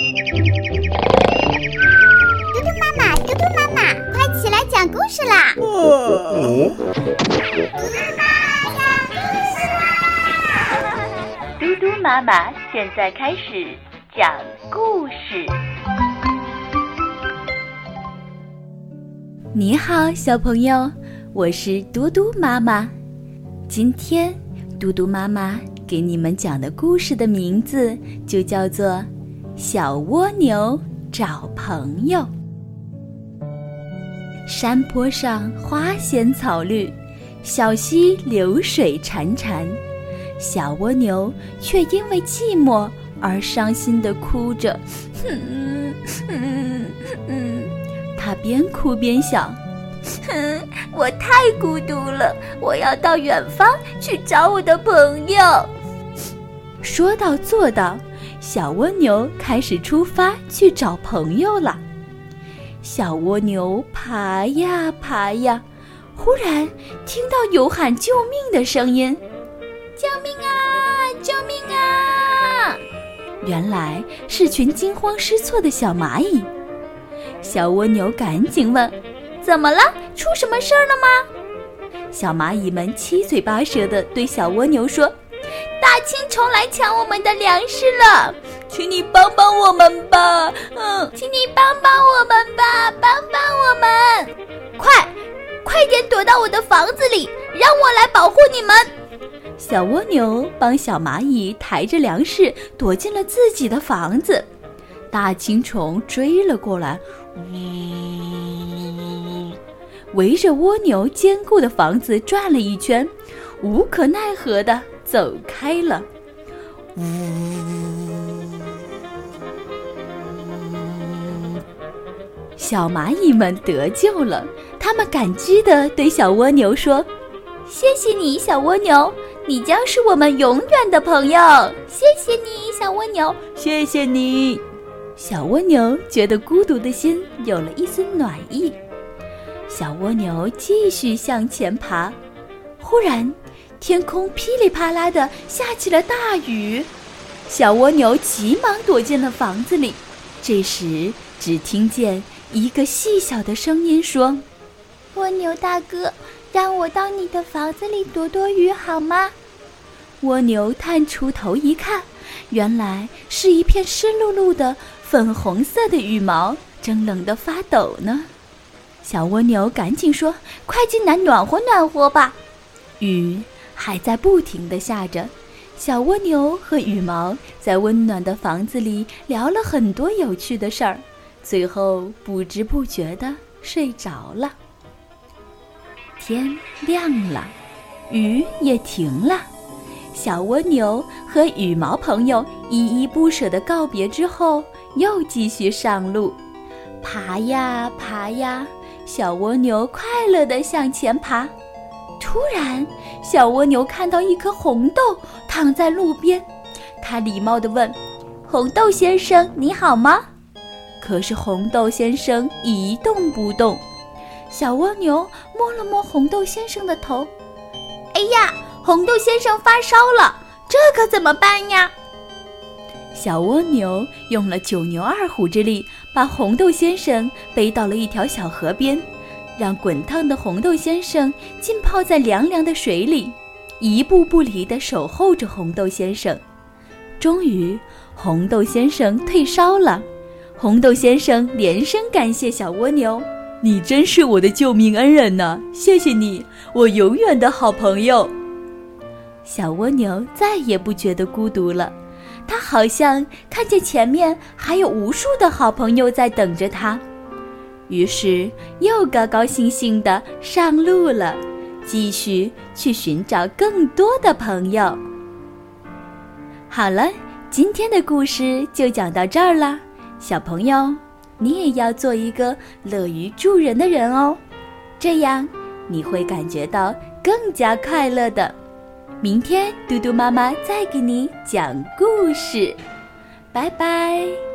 嘟嘟妈妈，嘟嘟妈妈，快起来讲故事啦！嘟嘟妈妈讲故事啦！嘟嘟妈妈现在开始讲故事。你好，小朋友，我是嘟嘟妈妈。今天，嘟嘟妈妈给你们讲的故事的名字就叫做《小蜗牛找朋友》。山坡上花鲜草绿，小溪流水潺潺，小蜗牛却因为寂寞而伤心地哭着。嗯嗯嗯。他边哭边想：“哼，我太孤独了，我要到远方去找我的朋友。”说到做到，小蜗牛开始出发去找朋友了。小蜗牛爬呀爬呀，忽然听到有喊救命的声音：“救命啊！救命啊！”原来是群惊慌失措的小蚂蚁。小蜗牛赶紧问：“怎么了？出什么事儿了吗？”小蚂蚁们七嘴八舌地对小蜗牛说：“青虫来抢我们的粮食了，请你帮帮我们吧！嗯，请你帮帮我们吧，帮帮我们！快，快点躲到我的房子里，让我来保护你们！”小蜗牛帮小蚂蚁抬着粮食躲进了自己的房子，大青虫追了过来。呜，围着蜗牛坚固的房子转了一圈，无可奈何的走开了。呜，小蚂蚁们得救了，他们感激的对小蜗牛说：“谢谢你，小蜗牛，你将是我们永远的朋友。谢谢你，小蜗牛，谢谢你。”小蜗牛觉得孤独的心有了一丝暖意，小蜗牛继续向前爬。忽然，天空噼里啪啦的下起了大雨，小蜗牛急忙躲进了房子里。这时，只听见一个细小的声音说：“蜗牛大哥，让我到你的房子里躲躲雨好吗？”蜗牛探出头一看，原来是一片湿漉漉的。粉红色的羽毛正冷得发抖呢，小蜗牛赶紧说：“快进来暖和暖和吧。”雨还在不停地下着，小蜗牛和羽毛在温暖的房子里聊了很多有趣的事儿，最后不知不觉地睡着了。天亮了，雨也停了，小蜗牛和羽毛朋友依依不舍地告别之后。又继续上路，爬呀爬呀，小蜗牛快乐地向前爬。突然，小蜗牛看到一颗红豆躺在路边，它礼貌地问：“红豆先生，你好吗？”可是红豆先生一动不动。小蜗牛摸了摸红豆先生的头，“哎呀，红豆先生发烧了，这可怎么办呀？”小蜗牛用了九牛二虎之力，把红豆先生背到了一条小河边，让滚烫的红豆先生浸泡在凉凉的水里，一步不离地守候着红豆先生。终于，红豆先生退烧了。红豆先生连声感谢小蜗牛：“你真是我的救命恩人呢！谢谢你，我永远的好朋友。”小蜗牛再也不觉得孤独了。他好像看见前面还有无数的好朋友在等着他，于是又高高兴兴地上路了，继续去寻找更多的朋友。好了，今天的故事就讲到这儿了，小朋友，你也要做一个乐于助人的人哦，这样你会感觉到更加快乐的。明天，嘟嘟妈妈再给你讲故事，拜拜。